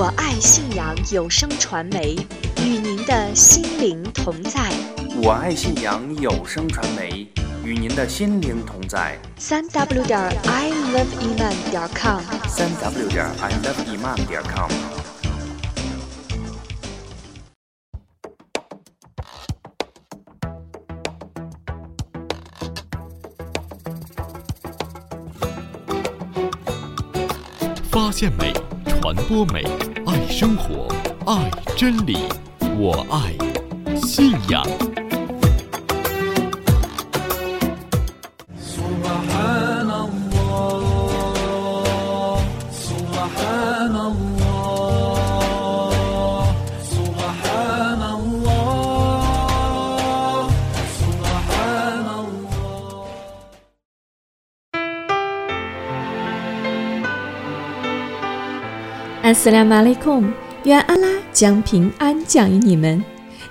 我爱信阳有声传媒，与您的心灵同在。我爱信阳有声传媒，与您的心灵同在。三 w 点 i love iman 点 com，三 w 点 i love iman 点 com。发现美，传播美，爱生活，爱真理，我爱信仰。斯拉马雷控，愿阿拉将平安降于你们。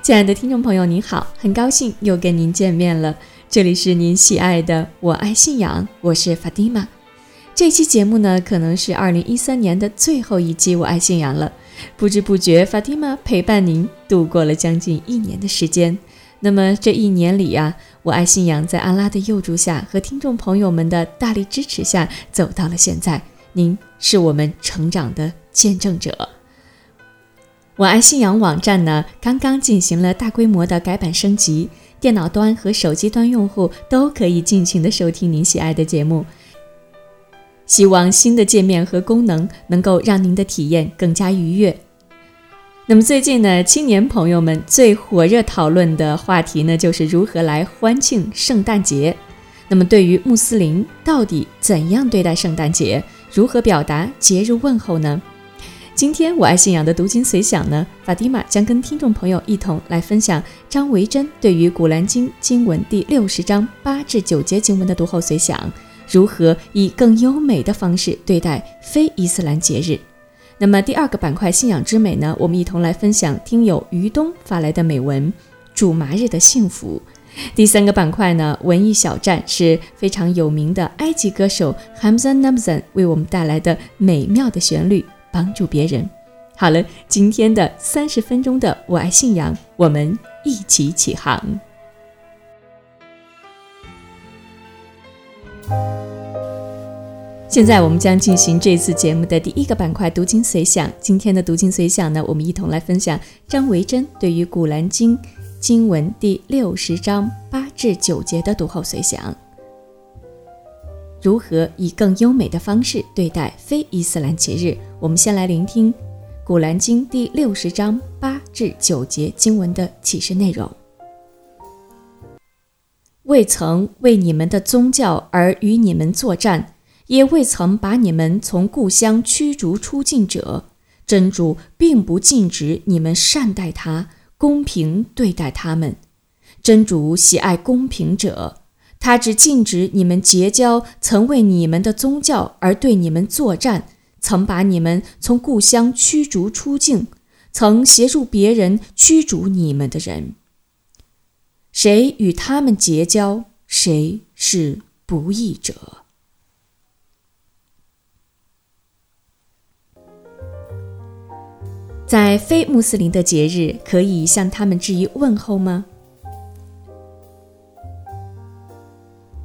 亲爱的听众朋友，您好，很高兴又跟您见面了。这里是您喜爱的我爱信仰，我是法蒂玛。这期节目呢，可能是二零一三年的最后一期我爱信仰了。不知不觉，法蒂玛陪伴您度过了将近一年的时间。那么这一年里呀、我爱信仰在阿拉的佑助下和听众朋友们的大力支持下，走到了现在。您是我们成长的见证者。我爱信仰网站呢，刚刚进行了大规模的改版升级，电脑端和手机端用户都可以尽情的收听您喜爱的节目。希望新的界面和功能能够让您的体验更加愉悦。那么最近呢，青年朋友们最火热讨论的话题呢，就是如何来欢庆圣诞节。那么对于穆斯林，到底怎样对待圣诞节？如何表达节日问候呢？今天我爱信仰的读经随想呢，法蒂玛将跟听众朋友一同来分享张维珍对于《古兰经》经文第六十章八至九节经文的读后随想，如何以更优美的方式对待非伊斯兰节日。那么第二个板块信仰之美呢，我们一同来分享听友于东发来的美文《主麻日的幸福》。第三个板块呢，文艺小站是非常有名的埃及歌手 Hamza Namzan 为我们带来的美妙的旋律，帮助别人。好了，今天的三十分钟的我爱信仰，我们一起起航。现在我们将进行这次节目的第一个板块——读经随想。今天的读经随想呢，我们一同来分享张维珍对于《古兰经》经文第六十章八至九节的读后随想。如何以更优美的方式对待非伊斯兰节日？我们先来聆听《古兰经》第六十章八至九节经文的启示内容。未曾为你们的宗教而与你们作战，也未曾把你们从故乡驱逐出境者，真主并不禁止你们善待他，公平对待他们。真主喜爱公平者，他只禁止你们结交曾为你们的宗教而对你们作战，曾把你们从故乡驱逐出境，曾协助别人驱逐你们的人。谁与他们结交，谁是不义者。在非穆斯林的节日，可以向他们致以问候吗？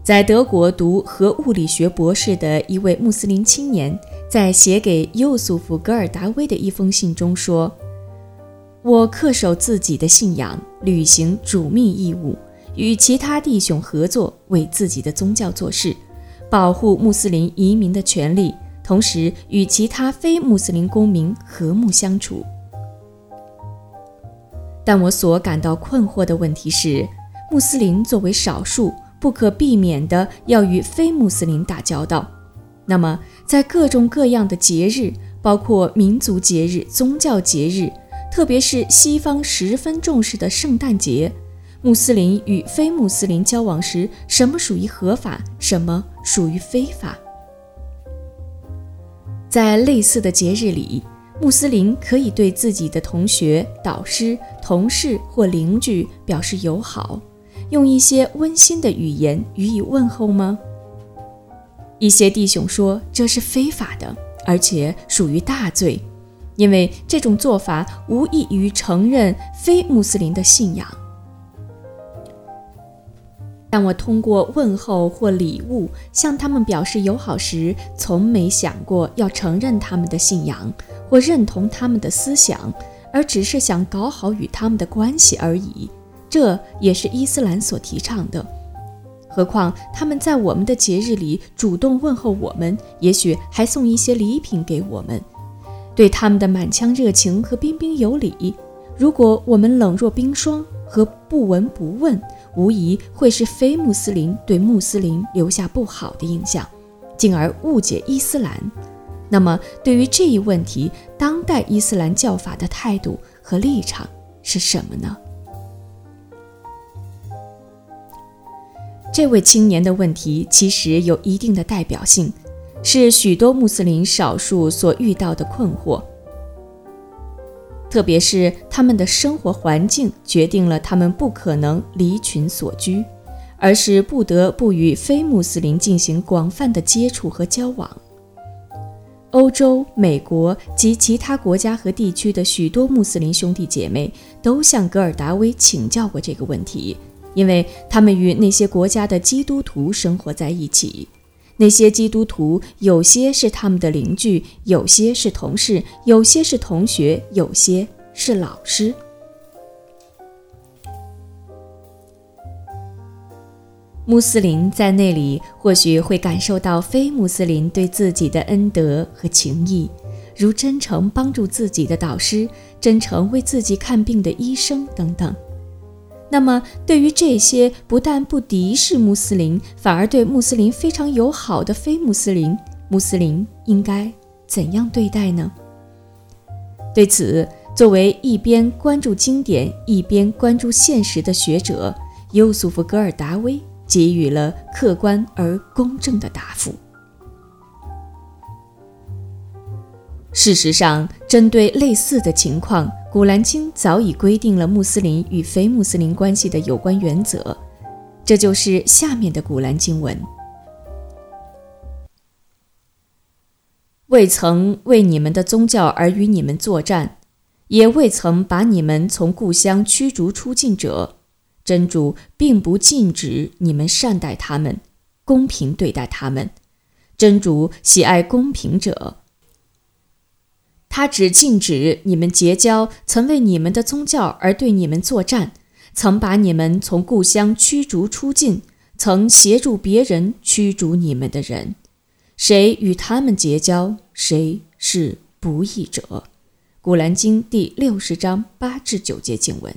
在德国读核物理学博士的一位穆斯林青年，在写给尤素夫·格尔达威的一封信中说：“我恪守自己的信仰，履行主命义务，与其他弟兄合作，为自己的宗教做事，保护穆斯林移民的权利，同时与其他非穆斯林公民和睦相处。但我所感到困惑的问题是，穆斯林作为少数，不可避免的要与非穆斯林打交道。那么，在各种各样的节日，包括民族节日、宗教节日，特别是西方十分重视的圣诞节，穆斯林与非穆斯林交往时，什么属于合法，什么属于非法？在类似的节日里，穆斯林可以对自己的同学、导师、同事或邻居表示友好，用一些温馨的语言予以问候吗？一些弟兄说这是非法的，而且属于大罪。因为这种做法无异于承认非穆斯林的信仰。但我通过问候或礼物向他们表示友好时，从没想过要承认他们的信仰或认同他们的思想，而只是想搞好与他们的关系而已。这也是伊斯兰所提倡的。何况他们在我们的节日里主动问候我们，也许还送一些礼品给我们。对他们的满腔热情和彬彬有礼，如果我们冷若冰霜和不闻不问，无疑会是非穆斯林对穆斯林留下不好的印象，进而误解伊斯兰。那么，对于这一问题，当代伊斯兰教法的态度和立场是什么呢？这位青年的问题其实有一定的代表性，是许多穆斯林少数所遇到的困惑。特别是他们的生活环境决定了他们不可能离群所居，而是不得不与非穆斯林进行广泛的接触和交往。欧洲、美国及其他国家和地区的许多穆斯林兄弟姐妹都向格尔达威请教过这个问题，因为他们与那些国家的基督徒生活在一起。那些基督徒有些是他们的邻居，有些是同事，有些是同学，有些是老师。穆斯林在那里或许会感受到非穆斯林对自己的恩德和情谊，如真诚帮助自己的导师、真诚为自己看病的医生等等。那么，对于这些不但不敌视穆斯林，反而对穆斯林非常友好的非穆斯林，穆斯林应该怎样对待呢？对此，作为一边关注经典一边关注现实的学者尤苏夫·格尔达威给予了客观而公正的答复。事实上，针对类似的情况，《古兰经》早已规定了穆斯林与非穆斯林关系的有关原则，这就是下面的《古兰经》文：“未曾为你们的宗教而与你们作战，也未曾把你们从故乡驱逐出境者，真主并不禁止你们善待他们，公平对待他们。真主喜爱公平者。”他只禁止你们结交曾为你们的宗教而对你们作战，曾把你们从故乡驱逐出境，曾协助别人驱逐你们的人。谁与他们结交，谁是不义者。古兰经第六十章八至九节经文。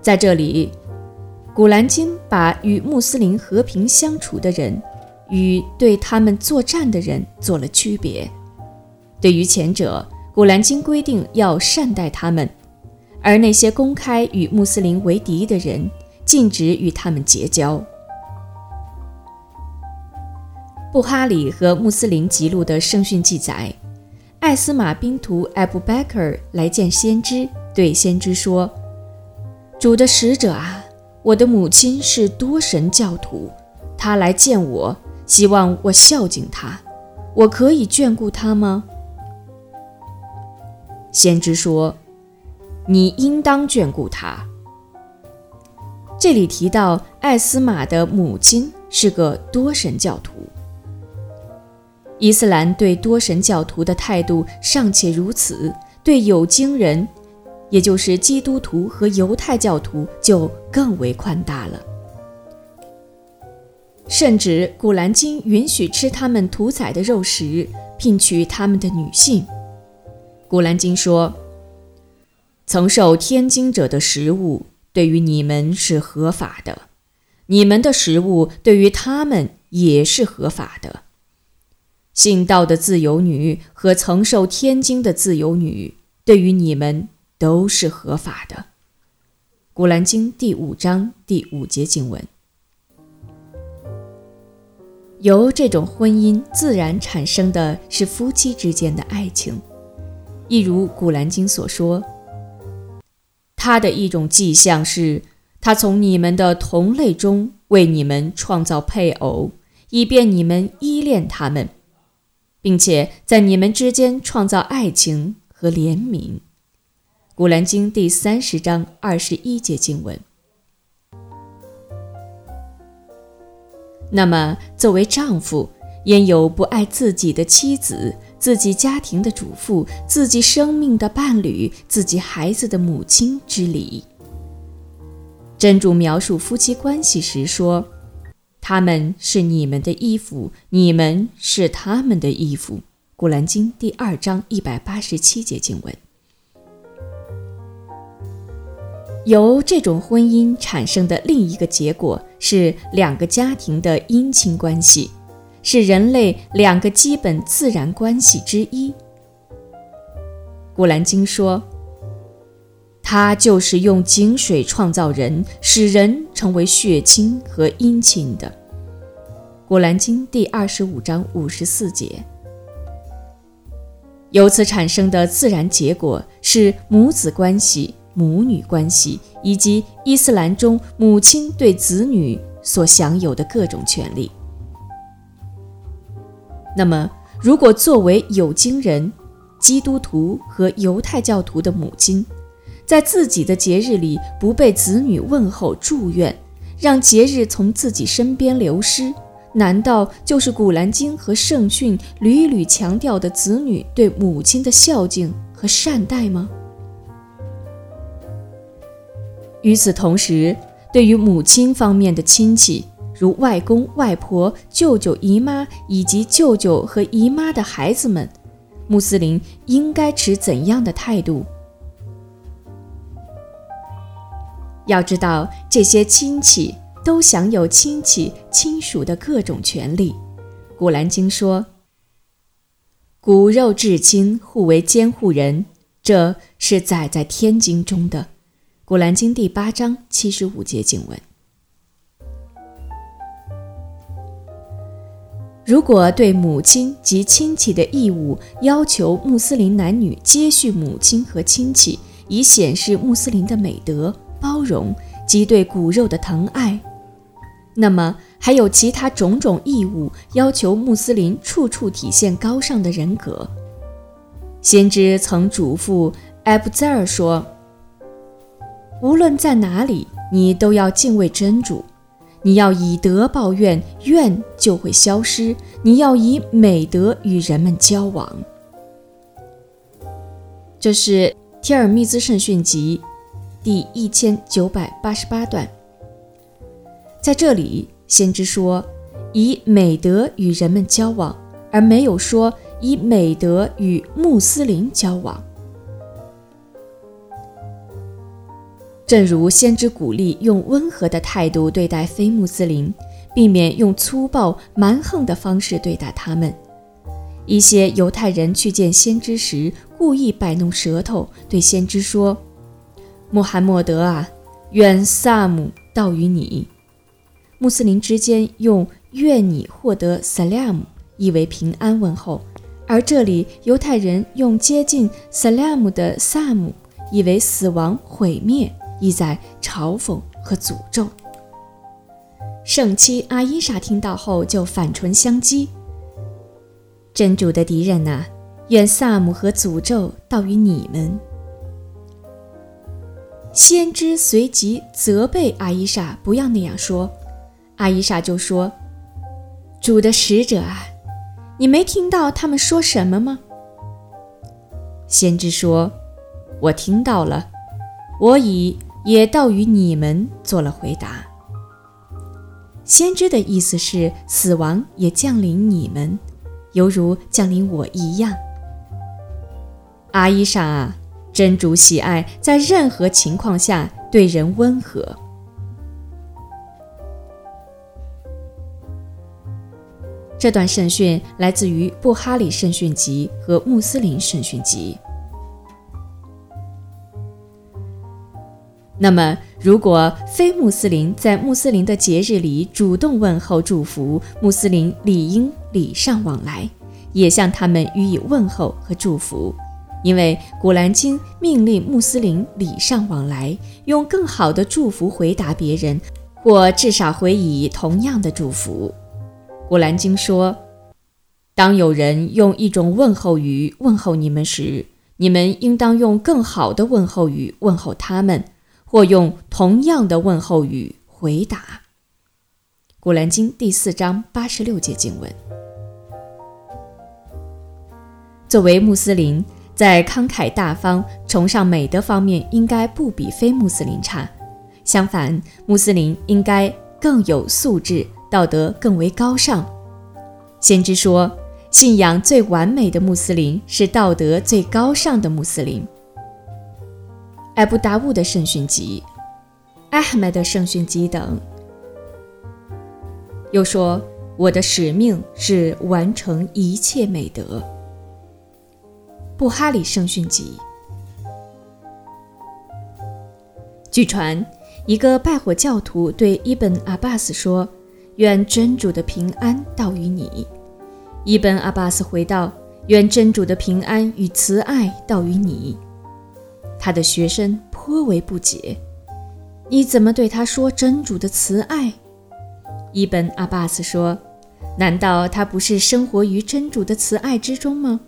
在这里，古兰经把与穆斯林和平相处的人。与对他们作战的人做了区别。对于前者，《古兰经》规定要善待他们；而那些公开与穆斯林为敌的人，禁止与他们结交。布哈里和穆斯林记录的圣训记载，艾斯马宾图艾布贝克来见先知，对先知说：“主的使者啊，我的母亲是多神教徒，她来见我。”希望我孝敬他，我可以眷顾他吗？先知说：“你应当眷顾他。”这里提到艾斯玛的母亲是个多神教徒。伊斯兰对多神教徒的态度尚且如此，对有经人，也就是基督徒和犹太教徒，就更为宽大了。甚至《古兰经》允许吃他们屠宰的肉食，聘娶他们的女性。《古兰经》说：“曾受天经者的食物对于你们是合法的，你们的食物对于他们也是合法的。信道的自由女和曾受天经的自由女对于你们都是合法的。”《古兰经》第五章第五节经文。由这种婚姻自然产生的是夫妻之间的爱情，一如《古兰经》所说：“他的一种迹象是，他从你们的同类中为你们创造配偶，以便你们依恋他们。并且在你们之间创造爱情和怜悯。《古兰经》第三十章二十一节经文。那么，作为丈夫，焉有不爱自己的妻子、自己家庭的主妇、自己生命的伴侣、自己孩子的母亲之理？真主描述夫妻关系时说：“他们是你们的衣服，你们是他们的衣服。”《古兰经》第二章一百八十七节经文。由这种婚姻产生的另一个结果是两个家庭的姻亲关系，是人类两个基本自然关系之一。古兰经说：“他就是用井水创造人，使人成为血亲和姻亲的。”古兰经第二十五章五十四节。由此产生的自然结果是母子关系。母女关系以及伊斯兰中母亲对子女所享有的各种权利。那么，如果作为有经人、基督徒和犹太教徒的母亲，在自己的节日里不被子女问候祝愿，让节日从自己身边流失，难道就是《古兰经》和圣训屡屡强调的子女对母亲的孝敬和善待吗？与此同时，对于母亲方面的亲戚，如外公、外婆、舅舅、姨妈以及舅舅和姨妈的孩子们，穆斯林应该持怎样的态度？要知道，这些亲戚都享有亲戚亲属的各种权利。古兰经说：“骨肉至亲，互为监护人。”这是载在天经中的。古兰经第八章七十五节经文：如果对母亲及亲戚的义务要求穆斯林男女接续母亲和亲戚，以显示穆斯林的美德、包容及对骨肉的疼爱，那么还有其他种种义务要求穆斯林处处体现高尚的人格。先知曾嘱咐艾布扎尔说。无论在哪里，你都要敬畏真主。你要以德报怨，怨就会消失。你要以美德与人们交往。这是《提尔密兹圣训集》第一千九百八十八段。在这里，先知说以美德与人们交往，而没有说以美德与穆斯林交往。正如先知鼓励用温和的态度对待非穆斯林，避免用粗暴蛮横的方式对待他们。一些犹太人去见先知时，故意摆弄舌头，对先知说：“穆罕默德啊，愿萨姆到于你。”穆斯林之间用“愿你获得萨拉姆”意为平安问候，而这里犹太人用接近萨拉姆的萨姆意为死亡毁灭。意在嘲讽和诅咒。圣妻阿伊莎听到后就反唇相讥：“真主的敌人呐，愿萨姆和诅咒到于你们。”先知随即责备阿伊莎不要那样说，阿伊莎就说：“主的使者啊，你没听到他们说什么吗？”先知说：“我听到了，我已。”也道与你们做了回答。先知的意思是，死亡也降临你们，犹如降临我一样。阿伊莎啊，真主喜爱在任何情况下对人温和。这段圣训来自于布哈里圣训集和穆斯林圣训集。那么，如果非穆斯林在穆斯林的节日里主动问候祝福，穆斯林理应礼尚往来，也向他们予以问候和祝福，因为《古兰经》命令穆斯林礼尚往来，用更好的祝福回答别人，或至少回以同样的祝福。《古兰经》说：“当有人用一种问候语问候你们时，你们应当用更好的问候语问候他们，或用同样的问候语回答。《古兰经》第四章八十六节经文。作为穆斯林，在慷慨大方、崇尚美德方面，应该不比非穆斯林差。相反，穆斯林应该更有素质，道德更为高尚。先知说。信仰最完美的穆斯林是道德最高尚的穆斯林。艾布达乌的圣训集、艾哈迈的圣训集等，又说：“我的使命是完成一切美德。”布哈里圣训集。据传，一个拜火教徒对伊本阿巴斯说：“愿真主的平安到于你。”伊本阿巴斯回道：“愿真主的平安与慈爱到于你。”他的学生颇为不解：“你怎么对他说真主的慈爱？”伊本阿巴斯说：“难道他不是生活于真主的慈爱之中吗？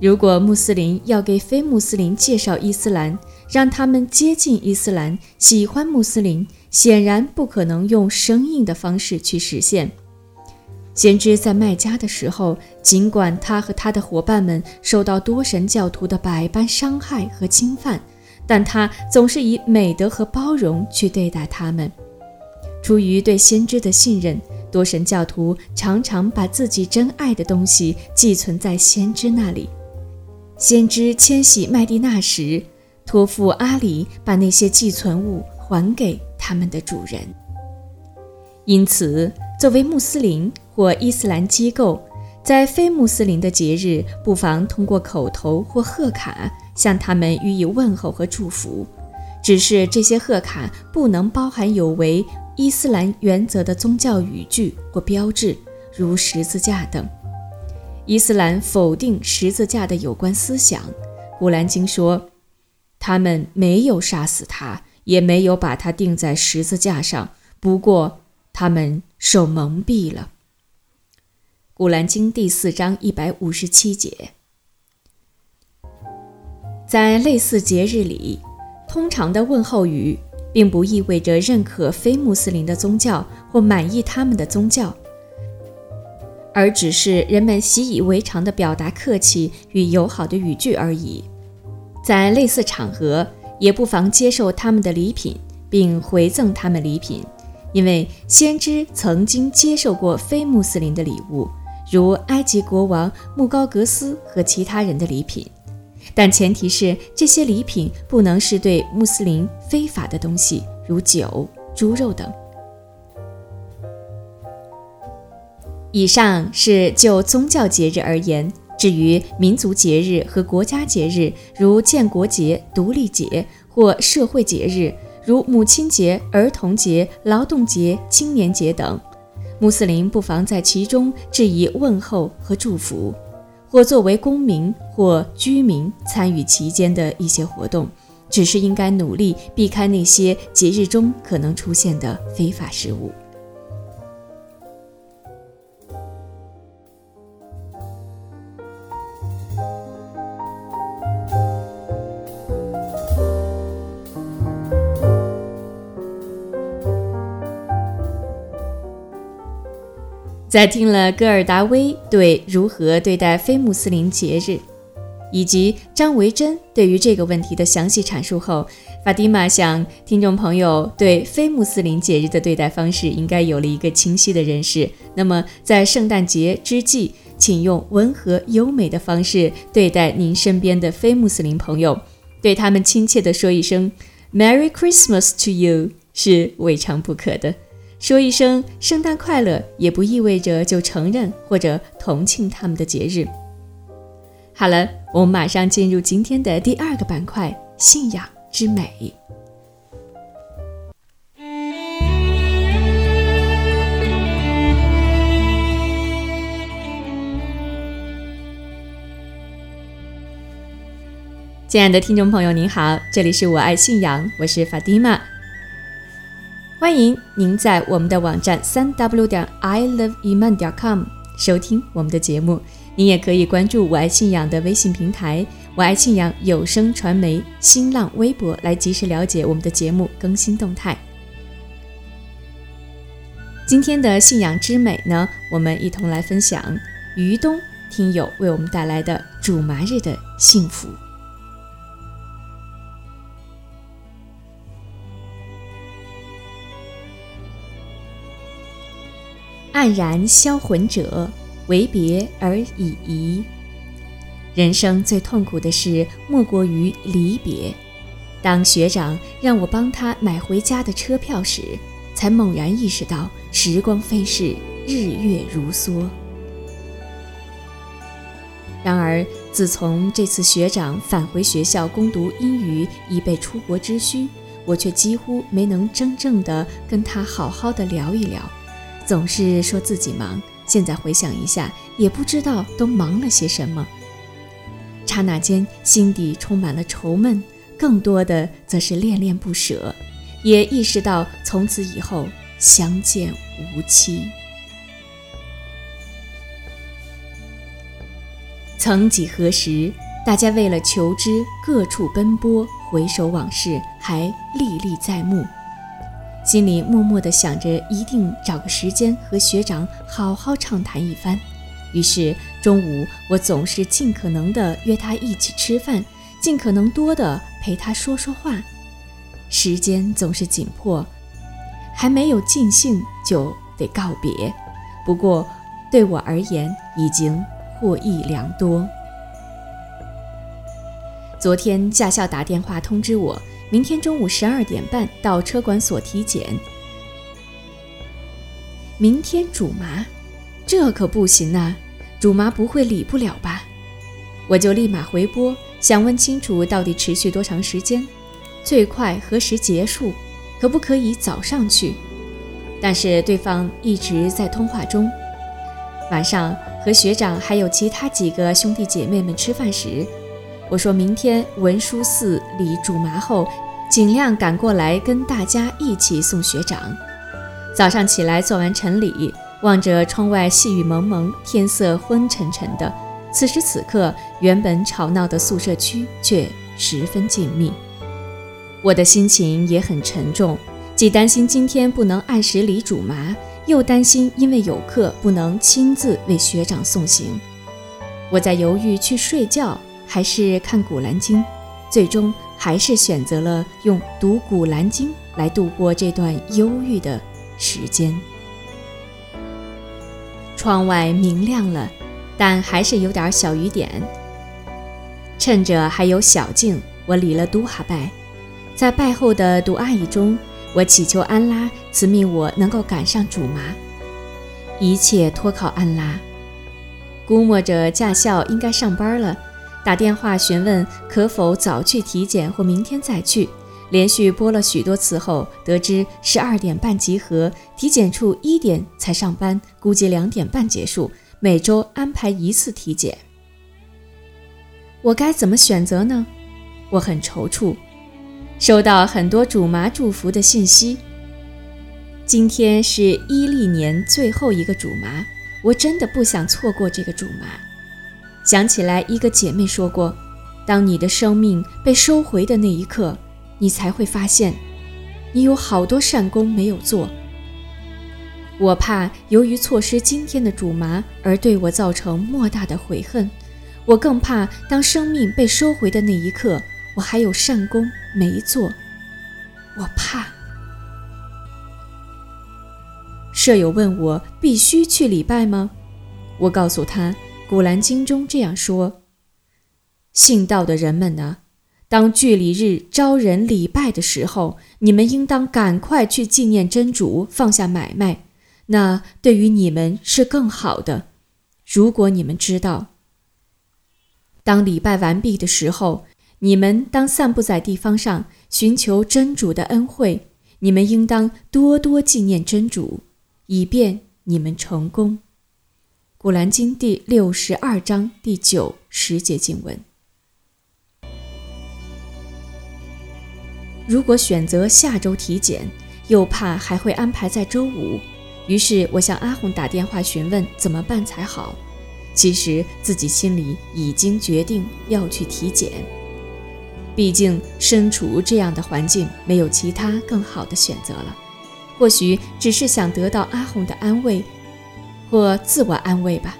如果穆斯林要给非穆斯林介绍伊斯兰，让他们接近伊斯兰、喜欢穆斯林，显然不可能用生硬的方式去实现。”先知在麦加的时候，尽管他和他的伙伴们受到多神教徒的百般伤害和侵犯，但他总是以美德和包容去对待他们。出于对先知的信任，多神教徒常常把自己珍爱的东西寄存在先知那里。先知迁徙麦地那时，托付阿里把那些寄存物还给他们的主人。因此，作为穆斯林。或伊斯兰机构在非穆斯林的节日，不妨通过口头或贺卡向他们予以问候和祝福。只是这些贺卡不能包含有违伊斯兰原则的宗教语句或标志，如十字架等。伊斯兰否定十字架的有关思想。古兰经说，他们没有杀死他，也没有把他钉在十字架上，不过他们受蒙蔽了。古兰经第四章一百五十七节，在类似节日里，通常的问候语并不意味着认可非穆斯林的宗教或满意他们的宗教，而只是人们习以为常的表达客气与友好的语句而已。在类似场合，也不妨接受他们的礼品，并回赠他们礼品，因为先知曾经接受过非穆斯林的礼物。如埃及国王穆高格斯和其他人的礼品，但前提是这些礼品不能是对穆斯林非法的东西，如酒、猪肉等。以上是就宗教节日而言，至于民族节日和国家节日，如建国节、独立节或社会节日，如母亲节、儿童节、劳动节、青年节等。穆斯林不妨在其中致以问候和祝福，或作为公民或居民参与其间的一些活动，只是应该努力避开那些节日中可能出现的非法事物。在听了戈尔达威对如何对待非穆斯林节日，以及张维珍对于这个问题的详细阐述后，法蒂玛想听众朋友对非穆斯林节日的对待方式应该有了一个清晰的认识。那么，在圣诞节之际，请用温和优美的方式对待您身边的非穆斯林朋友，对他们亲切地说一声 “Merry Christmas to you” 是未尝不可的。说一声圣诞快乐，也不意味着就承认或者同庆他们的节日。好了，我们马上进入今天的第二个板块——信仰之美。亲爱的听众朋友，您好，这里是我爱信仰，我是法蒂玛。欢迎您在我们的网站三 w 点 i love iman 点 com 收听我们的节目。您也可以关注“我爱信仰”的微信平台“我爱信仰有声传媒”新浪微博，来及时了解我们的节目更新动态。今天的信仰之美呢，我们一同来分享于东听友为我们带来的主麻日的幸福。黯然销魂者，为别而已矣。人生最痛苦的事，莫过于离别。当学长让我帮他买回家的车票时，才猛然意识到时光飞逝，日月如梭。然而，自从这次学长返回学校攻读英语，以备出国之需，我却几乎没能真正的跟他好好的聊一聊。总是说自己忙，现在回想一下，也不知道都忙了些什么。刹那间，心底充满了愁闷，更多的则是恋恋不舍，也意识到从此以后相见无期。曾几何时，大家为了求知各处奔波，回首往事还历历在目。心里默默地想着，一定找个时间和学长好好畅谈一番。于是中午，我总是尽可能地约他一起吃饭，尽可能多地陪他说说话。时间总是紧迫，还没有尽兴就得告别。不过对我而言，已经获益良多。昨天驾校打电话通知我。明天中午十二点半到车管所体检。明天主麻，这可不行啊！主麻不会理不了吧？我就立马回拨，想问清楚到底持续多长时间，最快何时结束，可不可以早上去？但是对方一直在通话中。晚上和学长还有其他几个兄弟姐妹们吃饭时。我说明天文殊寺里主麻后，尽量赶过来跟大家一起送学长。早上起来做完晨礼，望着窗外细雨蒙蒙，天色昏沉沉的。此时此刻，原本吵闹的宿舍区却十分静谧。我的心情也很沉重，既担心今天不能按时理主麻，又担心因为有课不能亲自为学长送行。我在犹豫去睡觉。还是看《古兰经》，最终还是选择了用读《古兰经》来度过这段忧郁的时间。窗外明亮了，但还是有点小雨点。趁着还有小静，我理了都哈拜。在拜后的读阿姨中，我祈求安拉赐命我能够赶上主麻，一切托靠安拉。估摸着驾校应该上班了。打电话询问可否早去体检或明天再去，连续拨了许多次后，得知十二点半集合，体检处一点才上班，估计两点半结束，每周安排一次体检。我该怎么选择呢？我很踌躇，收到很多主麻祝福的信息。今天是伊历年最后一个主麻，我真的不想错过这个主麻。想起来，一个姐妹说过：“当你的生命被收回的那一刻，你才会发现，你有好多善功没有做。”我怕由于错失今天的主麻而对我造成莫大的悔恨，我更怕当生命被收回的那一刻，我还有善功没做。我怕。舍友问我：“必须去礼拜吗？”我告诉他。《古兰经》中这样说：“信道的人们呢，当距离日招人礼拜的时候，你们应当赶快去纪念真主，放下买卖，那对于你们是更好的。如果你们知道，当礼拜完毕的时候，你们当散布在地方上，寻求真主的恩惠，你们应当多多纪念真主，以便你们成功。”《古兰经》第六十二章第九十节经文：如果选择下周体检，又怕还会安排在周五，于是我向阿红打电话询问怎么办才好。其实自己心里已经决定要去体检，毕竟身处这样的环境，没有其他更好的选择了。或许只是想得到阿红的安慰，或自我安慰吧。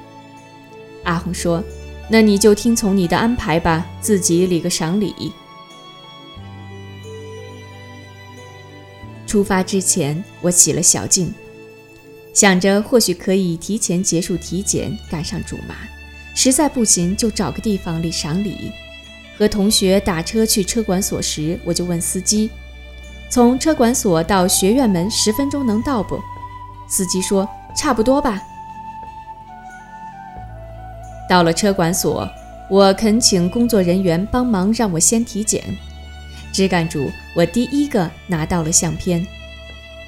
阿红说：“那你就听从你的安排吧，自己理个赏礼。”出发之前，我洗了小净。想着或许可以提前结束体检，赶上主麻。实在不行，就找个地方理赏礼。和同学打车去车管所时，我就问司机：“从车管所到学院门十分钟能到不？”司机说：“差不多吧。”到了车管所，我恳请工作人员帮忙让我先体检。支干主，我第一个拿到了相片。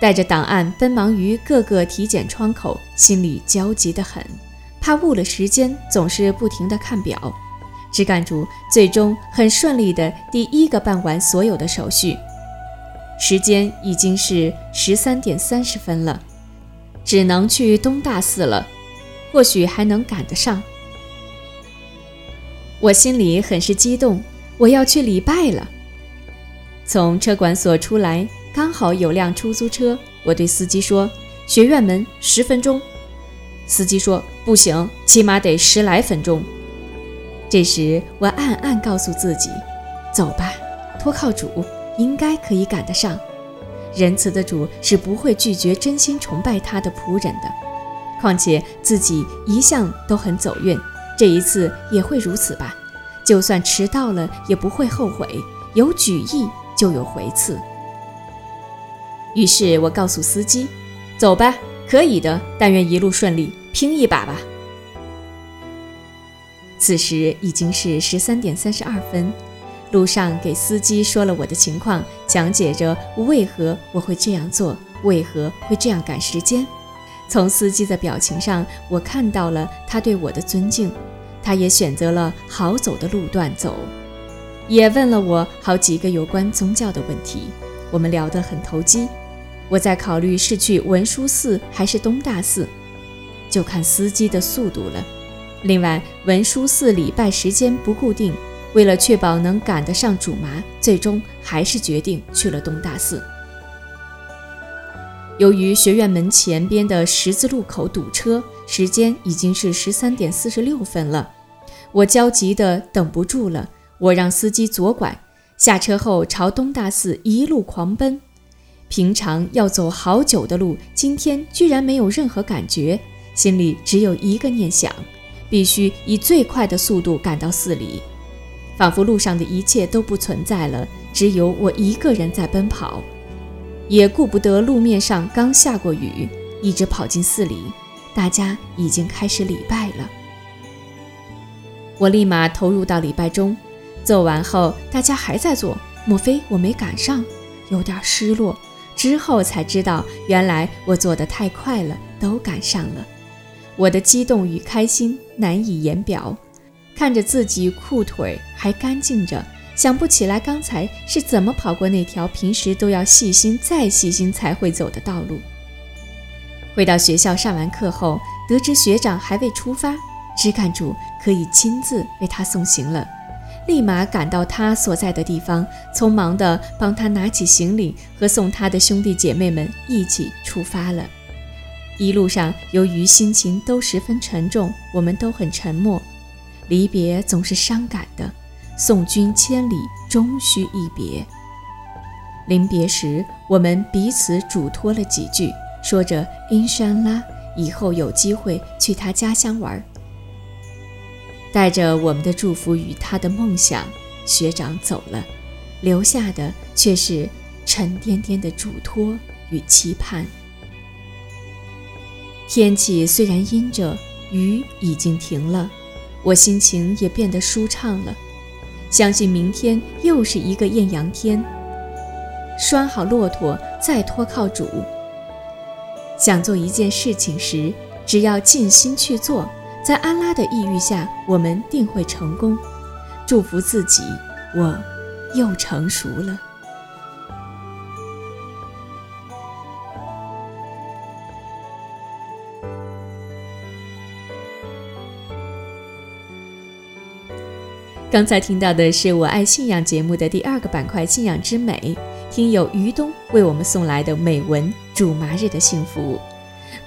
带着档案奔忙于各个体检窗口，心里焦急得很，怕误了时间，总是不停地看表。支干主最终很顺利地第一个办完所有的手续，时间已经是十三点三十分了，只能去东大寺了，或许还能赶得上。我心里很是激动，我要去礼拜了。从车管所出来。刚好有辆出租车，我对司机说：“学院门十分钟。”司机说：“不行，起码得十来分钟。”这时我暗暗告诉自己：“走吧，托靠主，应该可以赶得上。仁慈的主是不会拒绝真心崇拜他的仆人的。况且自己一向都很走运，这一次也会如此吧？就算迟到了，也不会后悔。有举意就有回赐。”于是我告诉司机：“走吧，可以的，但愿一路顺利，拼一把吧。”此时已经是十三点三十二分，路上给司机说了我的情况，讲解着为何我会这样做，为何会这样赶时间。从司机的表情上，我看到了他对我的尊敬，他也选择了好走的路段走，也问了我好几个有关宗教的问题，我们聊得很投机。我在考虑是去文殊寺还是东大寺，就看司机的速度了。另外，文殊寺礼拜时间不固定，为了确保能赶得上主麻，最终还是决定去了东大寺。由于学院门前边的十字路口堵车，时间已经是十三点四十六分了，我焦急的等不住了。我让司机左拐，下车后朝东大寺一路狂奔。平常要走好久的路，今天居然没有任何感觉，心里只有一个念想：必须以最快的速度赶到寺里，仿佛路上的一切都不存在了，只有我一个人在奔跑，也顾不得路面上刚下过雨，一直跑进寺里，大家已经开始礼拜了。我立马投入到礼拜中，做完后大家还在做，莫非我没赶上？有点失落。之后才知道，原来我做的太快了，都赶上了。我的激动与开心难以言表。看着自己裤腿还干净着，想不起来刚才是怎么跑过那条平时都要细心再细心才会走的道路。回到学校上完课后，得知学长还未出发，支干主可以亲自为他送行了。立马赶到他所在的地方，匆忙地帮他拿起行李，和送他的兄弟姐妹们一起出发了。一路上，由于心情都十分沉重，我们都很沉默。离别总是伤感的，送君千里，终须一别。临别时，我们彼此嘱托了几句，说着“因山拉”，以后有机会去他家乡玩。带着我们的祝福与他的梦想，学长走了，留下的却是沉甸甸的嘱托与期盼。天气虽然阴着，雨已经停了，我心情也变得舒畅了。相信明天又是一个艳阳天。拴好骆驼，再托靠主。想做一件事情时，只要尽心去做。在安拉的意欲下，我们定会成功。祝福自己，我又成熟了。刚才听到的是我爱信仰节目的第二个板块“信仰之美”，听友于东为我们送来的美文“主麻日的幸福”。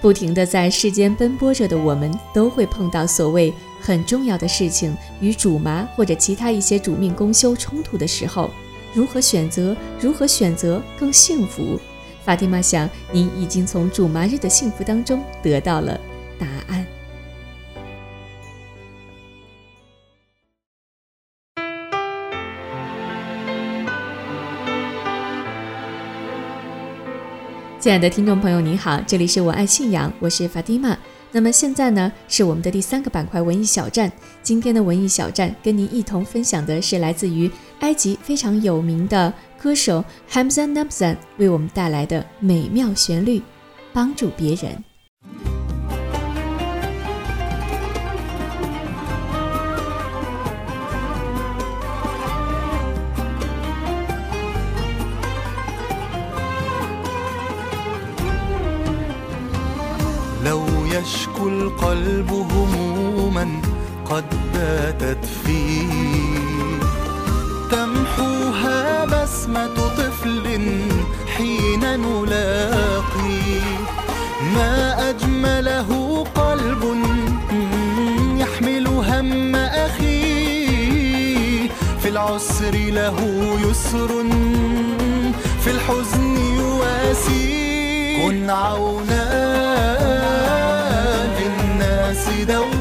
不停地在世间奔波着的我们，都会碰到所谓很重要的事情与主麻或者其他一些主命公休冲突的时候，如何选择？如何选择更幸福？法蒂玛想，您已经从主麻日的幸福当中得到了答案。亲爱的听众朋友，您好，这里是我爱信仰，我是 Fatima。那么现在呢，是我们的第三个板块——文艺小站。今天的文艺小站跟您一同分享的是来自于埃及非常有名的歌手 Hamza Nabzan 为我们带来的美妙旋律，帮助别人。القلب هموما قد باتت فيه. تمحوها بسمة طفل حين نلاقي. ما أجمله قلب يحمل هم أخيه. في العسر له يسر في الحزن يواسي كن عونا. without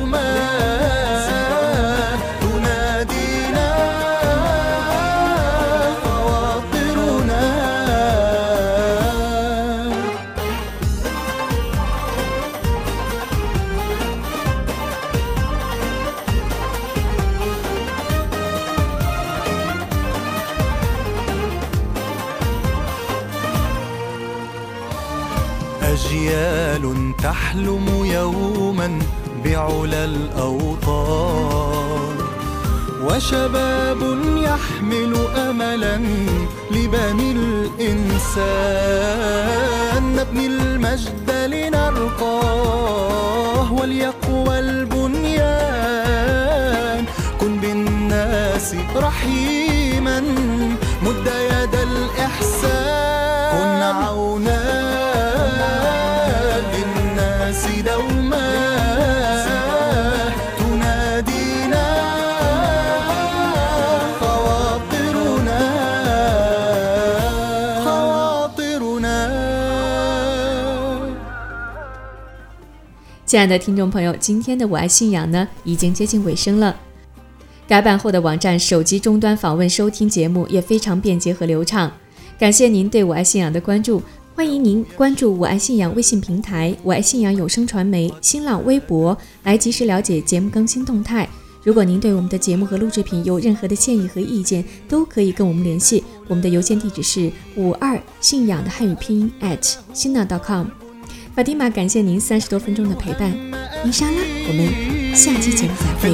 وشباب يحمل أملا لبني الإنسان. نبني المجد لنرقاه وليقوى 亲爱的听众朋友，今天的我爱信仰呢，已经接近尾声了。改版后的网站手机终端访问收听节目也非常便捷和流畅。感谢您对我爱信仰的关注，欢迎您关注我爱信仰微信平台、我爱信仰有声传媒、新浪微博，来及时了解节目更新动态。如果您对我们的节目和录制品有任何的建议和意见，都可以跟我们联系。我们的邮件地址是五二信仰的汉语拼音 at 新浪 .com。法蒂玛，感谢您三十多分钟的陪伴。伊莎拉，我们下期节目再会。